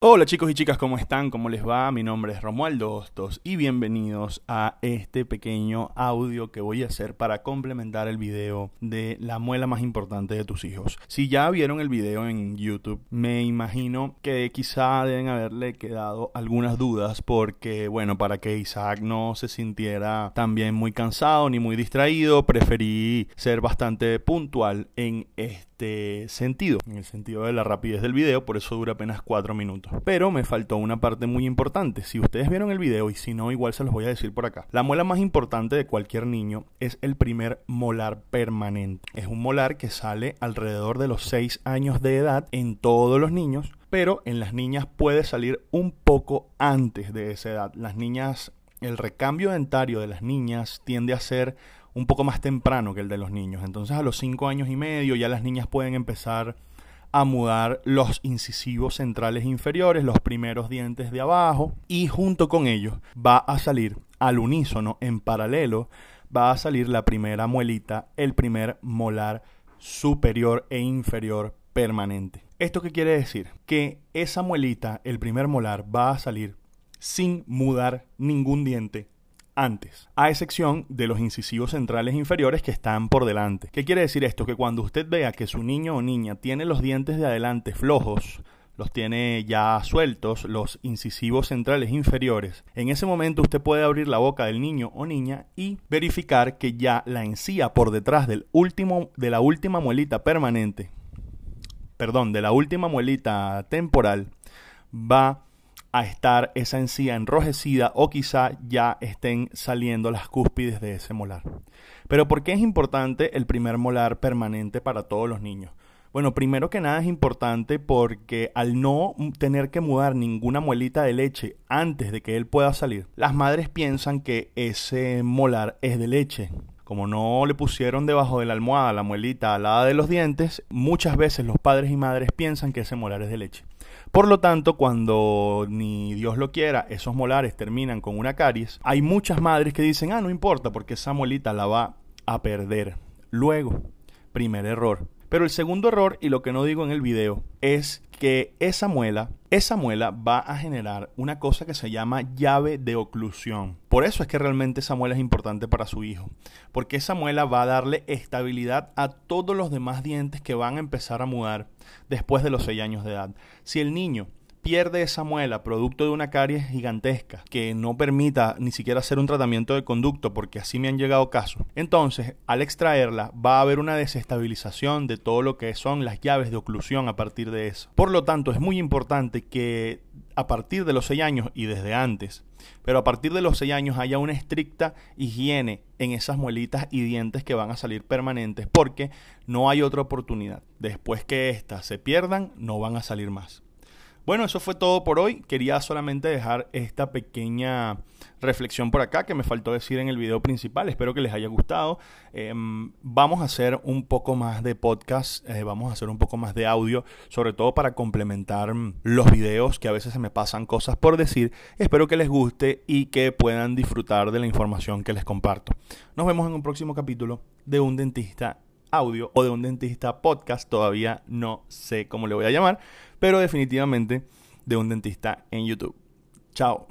Hola chicos y chicas, ¿cómo están? ¿Cómo les va? Mi nombre es Romualdo Hostos y bienvenidos a este pequeño audio que voy a hacer para complementar el video de la muela más importante de tus hijos. Si ya vieron el video en YouTube, me imagino que quizá deben haberle quedado algunas dudas porque, bueno, para que Isaac no se sintiera también muy cansado ni muy distraído, preferí ser bastante puntual en este sentido, en el sentido de la rapidez del video, por eso dura apenas 4 minutos. Pero me faltó una parte muy importante. Si ustedes vieron el video y si no, igual se los voy a decir por acá. La muela más importante de cualquier niño es el primer molar permanente. Es un molar que sale alrededor de los 6 años de edad en todos los niños, pero en las niñas puede salir un poco antes de esa edad. Las niñas, el recambio dentario de las niñas tiende a ser un poco más temprano que el de los niños. Entonces a los 5 años y medio ya las niñas pueden empezar a mudar los incisivos centrales inferiores, los primeros dientes de abajo, y junto con ellos va a salir al unísono, en paralelo, va a salir la primera muelita, el primer molar superior e inferior permanente. ¿Esto qué quiere decir? Que esa muelita, el primer molar, va a salir sin mudar ningún diente antes, a excepción de los incisivos centrales inferiores que están por delante. ¿Qué quiere decir esto? Que cuando usted vea que su niño o niña tiene los dientes de adelante flojos, los tiene ya sueltos, los incisivos centrales inferiores. En ese momento usted puede abrir la boca del niño o niña y verificar que ya la encía por detrás del último, de la última muelita permanente, perdón, de la última muelita temporal, va a estar esa encía enrojecida o quizá ya estén saliendo las cúspides de ese molar. Pero ¿por qué es importante el primer molar permanente para todos los niños? Bueno, primero que nada es importante porque al no tener que mudar ninguna muelita de leche antes de que él pueda salir, las madres piensan que ese molar es de leche. Como no le pusieron debajo de la almohada la muelita alada de los dientes, muchas veces los padres y madres piensan que ese molar es de leche. Por lo tanto, cuando ni Dios lo quiera, esos molares terminan con una caries, hay muchas madres que dicen, ah, no importa, porque esa muelita la va a perder. Luego, primer error. Pero el segundo error, y lo que no digo en el video, es que esa muela, esa muela va a generar una cosa que se llama llave de oclusión. Por eso es que realmente esa muela es importante para su hijo, porque esa muela va a darle estabilidad a todos los demás dientes que van a empezar a mudar después de los 6 años de edad. Si el niño pierde esa muela producto de una caries gigantesca que no permita ni siquiera hacer un tratamiento de conducto, porque así me han llegado casos, entonces al extraerla va a haber una desestabilización de todo lo que son las llaves de oclusión a partir de eso. Por lo tanto, es muy importante que a partir de los 6 años y desde antes, pero a partir de los 6 años haya una estricta higiene en esas muelitas y dientes que van a salir permanentes, porque no hay otra oportunidad. Después que éstas se pierdan, no van a salir más. Bueno, eso fue todo por hoy. Quería solamente dejar esta pequeña reflexión por acá que me faltó decir en el video principal. Espero que les haya gustado. Em, vamos a hacer un poco más de podcast, eh, vamos a hacer un poco más de audio, sobre todo para complementar mm, los videos que a veces se me pasan cosas por decir. Espero que les guste y que puedan disfrutar de la información que les comparto. Nos vemos en un próximo capítulo de Un Dentista audio o de un dentista podcast, todavía no sé cómo le voy a llamar, pero definitivamente de un dentista en YouTube. Chao.